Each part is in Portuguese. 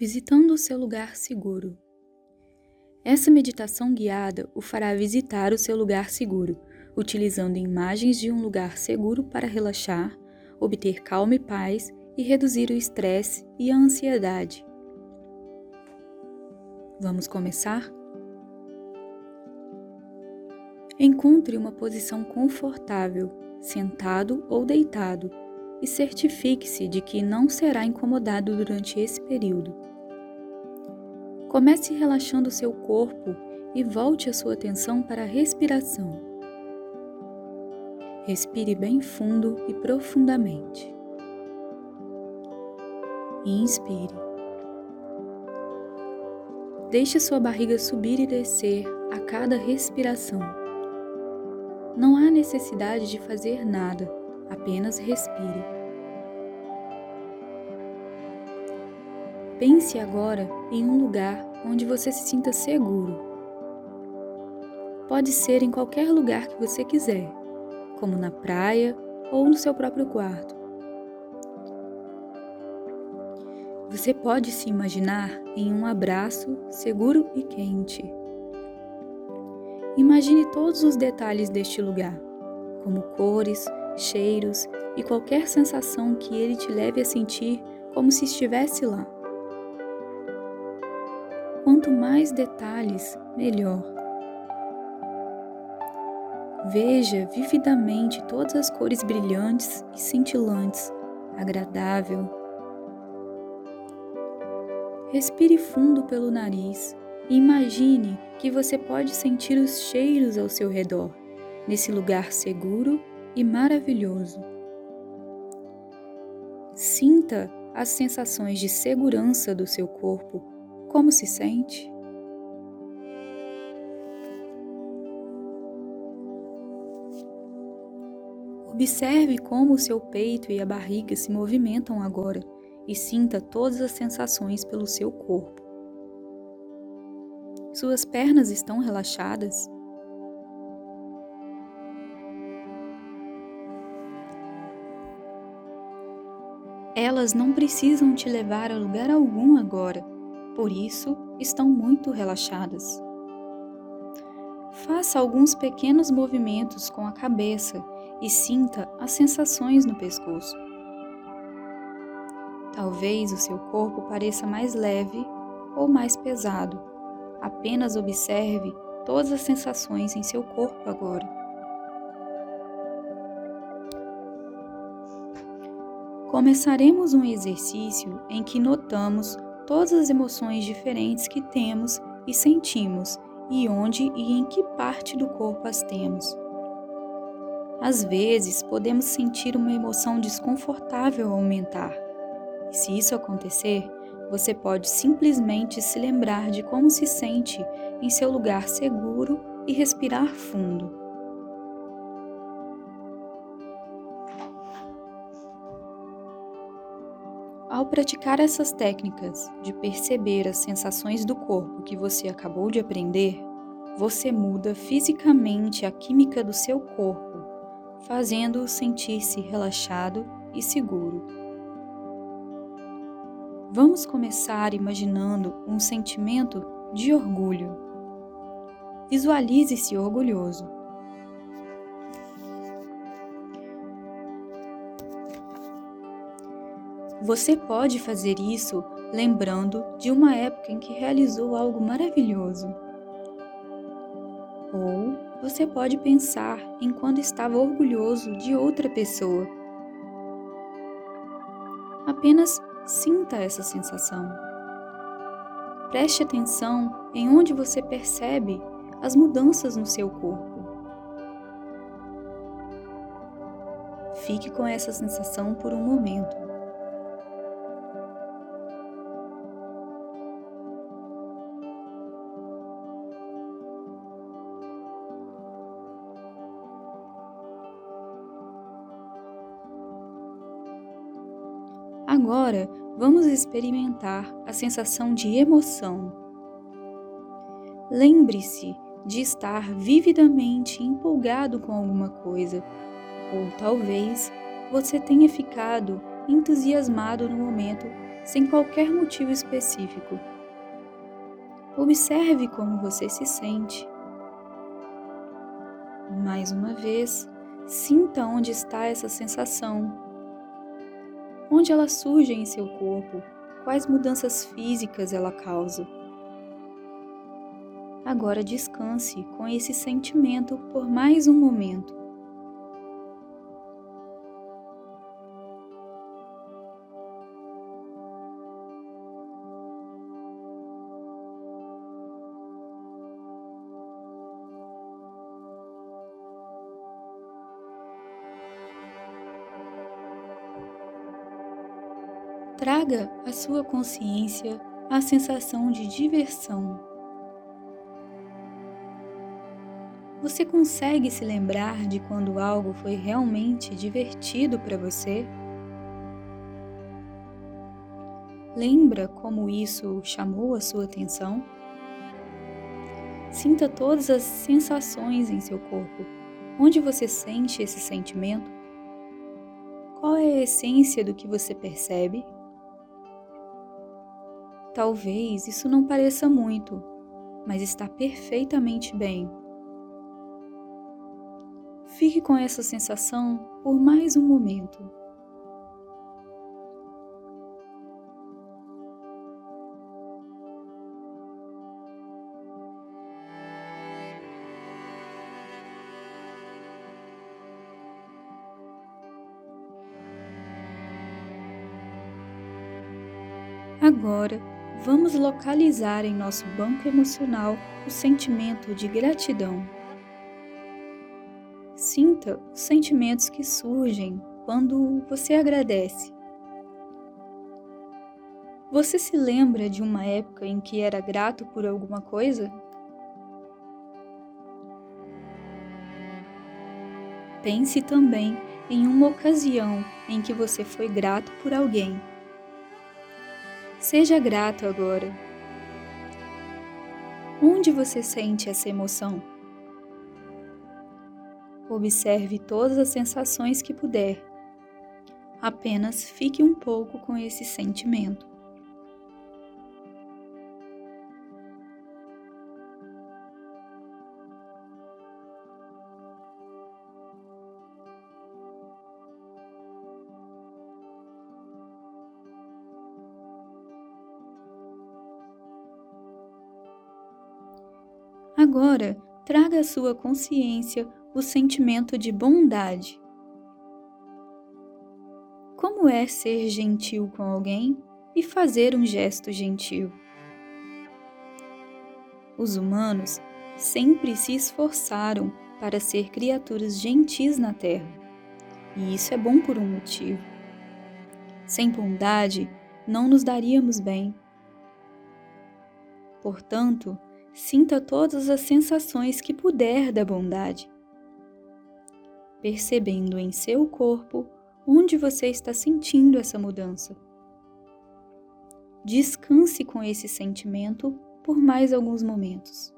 visitando o seu lugar seguro. Essa meditação guiada o fará visitar o seu lugar seguro, utilizando imagens de um lugar seguro para relaxar, obter calma e paz e reduzir o estresse e a ansiedade. Vamos começar? Encontre uma posição confortável, sentado ou deitado, e certifique-se de que não será incomodado durante esse período. Comece relaxando seu corpo e volte a sua atenção para a respiração. Respire bem fundo e profundamente. Inspire. Deixe sua barriga subir e descer a cada respiração. Não há necessidade de fazer nada apenas respire. Pense agora em um lugar onde você se sinta seguro. Pode ser em qualquer lugar que você quiser, como na praia ou no seu próprio quarto. Você pode se imaginar em um abraço seguro e quente. Imagine todos os detalhes deste lugar, como cores, cheiros e qualquer sensação que ele te leve a sentir como se estivesse lá. Quanto mais detalhes, melhor. Veja vividamente todas as cores brilhantes e cintilantes, agradável. Respire fundo pelo nariz e imagine que você pode sentir os cheiros ao seu redor, nesse lugar seguro e maravilhoso. Sinta as sensações de segurança do seu corpo. Como se sente? Observe como o seu peito e a barriga se movimentam agora e sinta todas as sensações pelo seu corpo. Suas pernas estão relaxadas? Elas não precisam te levar a lugar algum agora, por isso estão muito relaxadas. Faça alguns pequenos movimentos com a cabeça e sinta as sensações no pescoço. Talvez o seu corpo pareça mais leve ou mais pesado. Apenas observe todas as sensações em seu corpo agora. Começaremos um exercício em que notamos todas as emoções diferentes que temos e sentimos e onde e em que parte do corpo as temos. Às vezes, podemos sentir uma emoção desconfortável aumentar. E se isso acontecer, você pode simplesmente se lembrar de como se sente em seu lugar seguro e respirar fundo. Ao praticar essas técnicas de perceber as sensações do corpo que você acabou de aprender, você muda fisicamente a química do seu corpo, fazendo-o sentir-se relaxado e seguro. Vamos começar imaginando um sentimento de orgulho. Visualize-se orgulhoso. Você pode fazer isso lembrando de uma época em que realizou algo maravilhoso. Ou você pode pensar em quando estava orgulhoso de outra pessoa. Apenas sinta essa sensação. Preste atenção em onde você percebe as mudanças no seu corpo. Fique com essa sensação por um momento. Agora vamos experimentar a sensação de emoção. Lembre-se de estar vividamente empolgado com alguma coisa, ou talvez você tenha ficado entusiasmado no momento sem qualquer motivo específico. Observe como você se sente. Mais uma vez, sinta onde está essa sensação. Onde ela surge em seu corpo, quais mudanças físicas ela causa. Agora descanse com esse sentimento por mais um momento. Traga à sua consciência a sensação de diversão. Você consegue se lembrar de quando algo foi realmente divertido para você? Lembra como isso chamou a sua atenção? Sinta todas as sensações em seu corpo. Onde você sente esse sentimento? Qual é a essência do que você percebe? Talvez isso não pareça muito, mas está perfeitamente bem. Fique com essa sensação por mais um momento. Agora, vamos localizar em nosso banco emocional o sentimento de gratidão. Sinta os sentimentos que surgem quando você agradece. Você se lembra de uma época em que era grato por alguma coisa? Pense também em uma ocasião em que você foi grato por alguém Seja grato agora. Onde você sente essa emoção? Observe todas as sensações que puder. Apenas fique um pouco com esse sentimento. Agora, traga à sua consciência o sentimento de bondade. Como é ser gentil com alguém e fazer um gesto gentil? Os humanos sempre se esforçaram para ser criaturas gentis na Terra, e isso é bom por um motivo. Sem bondade, não nos daríamos bem. Portanto, sinta todas as sensações que puder da bondade, percebendo em seu corpo onde você está sentindo essa mudança. Descanse com esse sentimento por mais alguns momentos.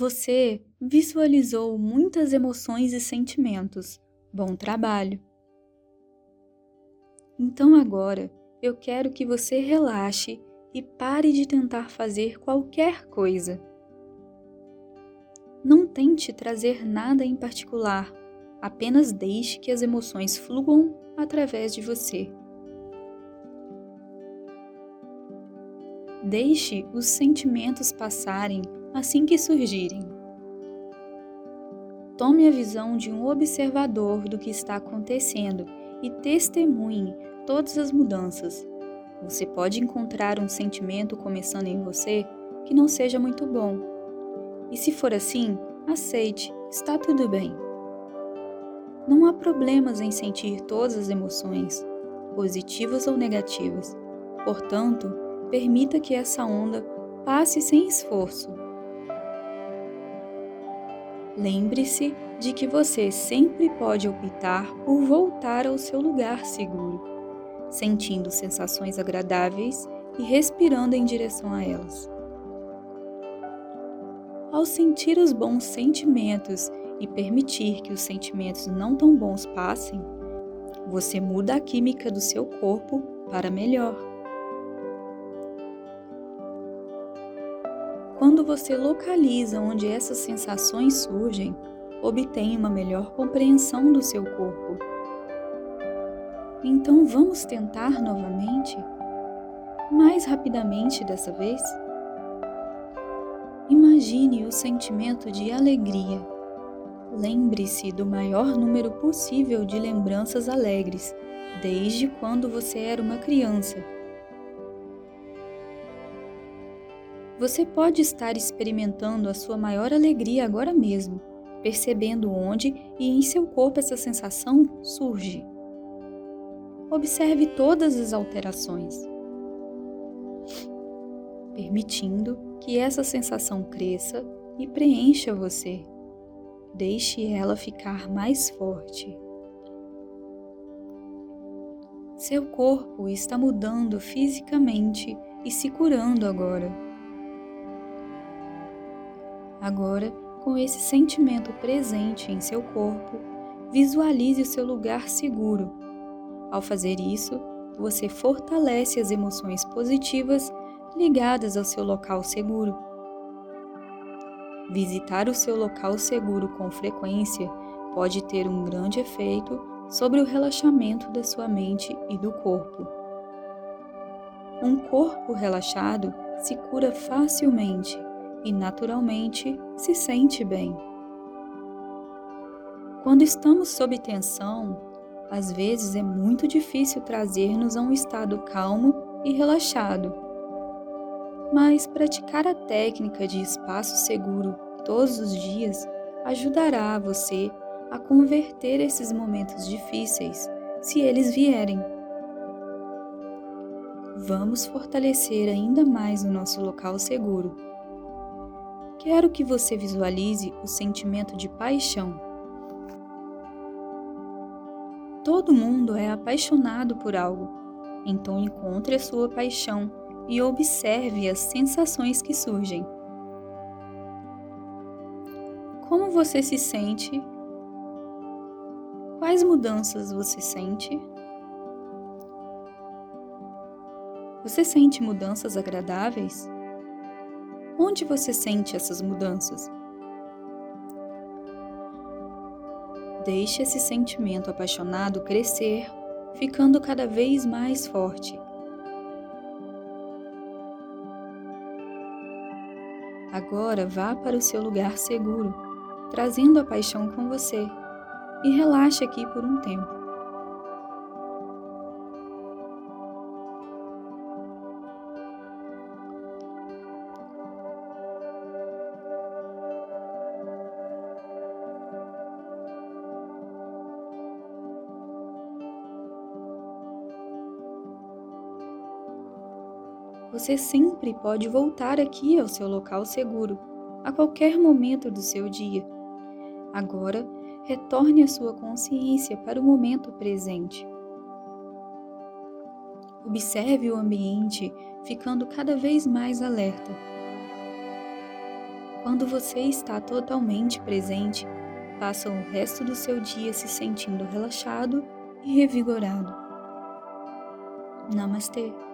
Você visualizou muitas emoções e sentimentos. Bom trabalho! Então agora eu quero que você relaxe e pare de tentar fazer qualquer coisa. Não tente trazer nada em particular, apenas deixe que as emoções fluam através de você. Deixe os sentimentos passarem assim que surgirem. Tome a visão de um observador do que está acontecendo e testemunhe todas as mudanças. Você pode encontrar um sentimento começando em você que não seja muito bom. E se for assim, aceite, está tudo bem. Não há problemas em sentir todas as emoções, positivas ou negativas. Portanto, permita que essa onda passe sem esforço Lembre-se de que você sempre pode optar por voltar ao seu lugar seguro. sentindo sensações agradáveis e respirando em direção a elas. Ao sentir os bons sentimentos e permitir que os sentimentos não tão bons passem, você muda a química do seu corpo para melhor. Quando você localiza onde essas sensações surgem, obtém uma melhor compreensão do seu corpo. Então vamos tentar novamente? Mais rapidamente dessa vez? Imagine o sentimento de alegria. Lembre-se do maior número possível de lembranças alegres, desde quando você era uma criança. Você pode estar experimentando a sua maior alegria agora mesmo, percebendo onde e em seu corpo essa sensação surge. Observe todas as alterações, permitindo que essa sensação cresça e preencha você. Deixe ela ficar mais forte. Seu corpo está mudando fisicamente e se curando agora. Agora, com esse sentimento presente em seu corpo, visualize o seu lugar seguro ao fazer isso, você fortalece as emoções positivas ligadas ao seu local seguro. Visitar o seu local seguro com frequência pode ter um grande efeito sobre o relaxamento da sua mente e do corpo. Um corpo relaxado se cura facilmente e naturalmente se sente bem. Quando estamos sob tensão, às vezes é muito difícil trazer-nos a um estado calmo e relaxado. Mas praticar a técnica de espaço seguro todos os dias ajudará você a converter esses momentos difíceis, se eles vierem. Vamos fortalecer ainda mais o nosso local seguro. Quero que você visualize o sentimento de paixão Todo mundo é apaixonado por algo, então encontre a sua paixão e observe as sensações que surgem. Como você se sente? Quais mudanças você sente? Você sente mudanças agradáveis? Onde você sente essas mudanças? Deixe esse sentimento apaixonado crescer, ficando cada vez mais forte. Agora vá para o seu lugar seguro, trazendo a paixão com você, e relaxe aqui por um tempo. Você sempre pode voltar aqui ao seu local seguro, a qualquer momento do seu dia. Agora, retorne a sua consciência para o momento presente. Observe o ambiente, ficando cada vez mais alerta. Quando você está totalmente presente, passa o resto do seu dia se sentindo relaxado e revigorado. Namastê!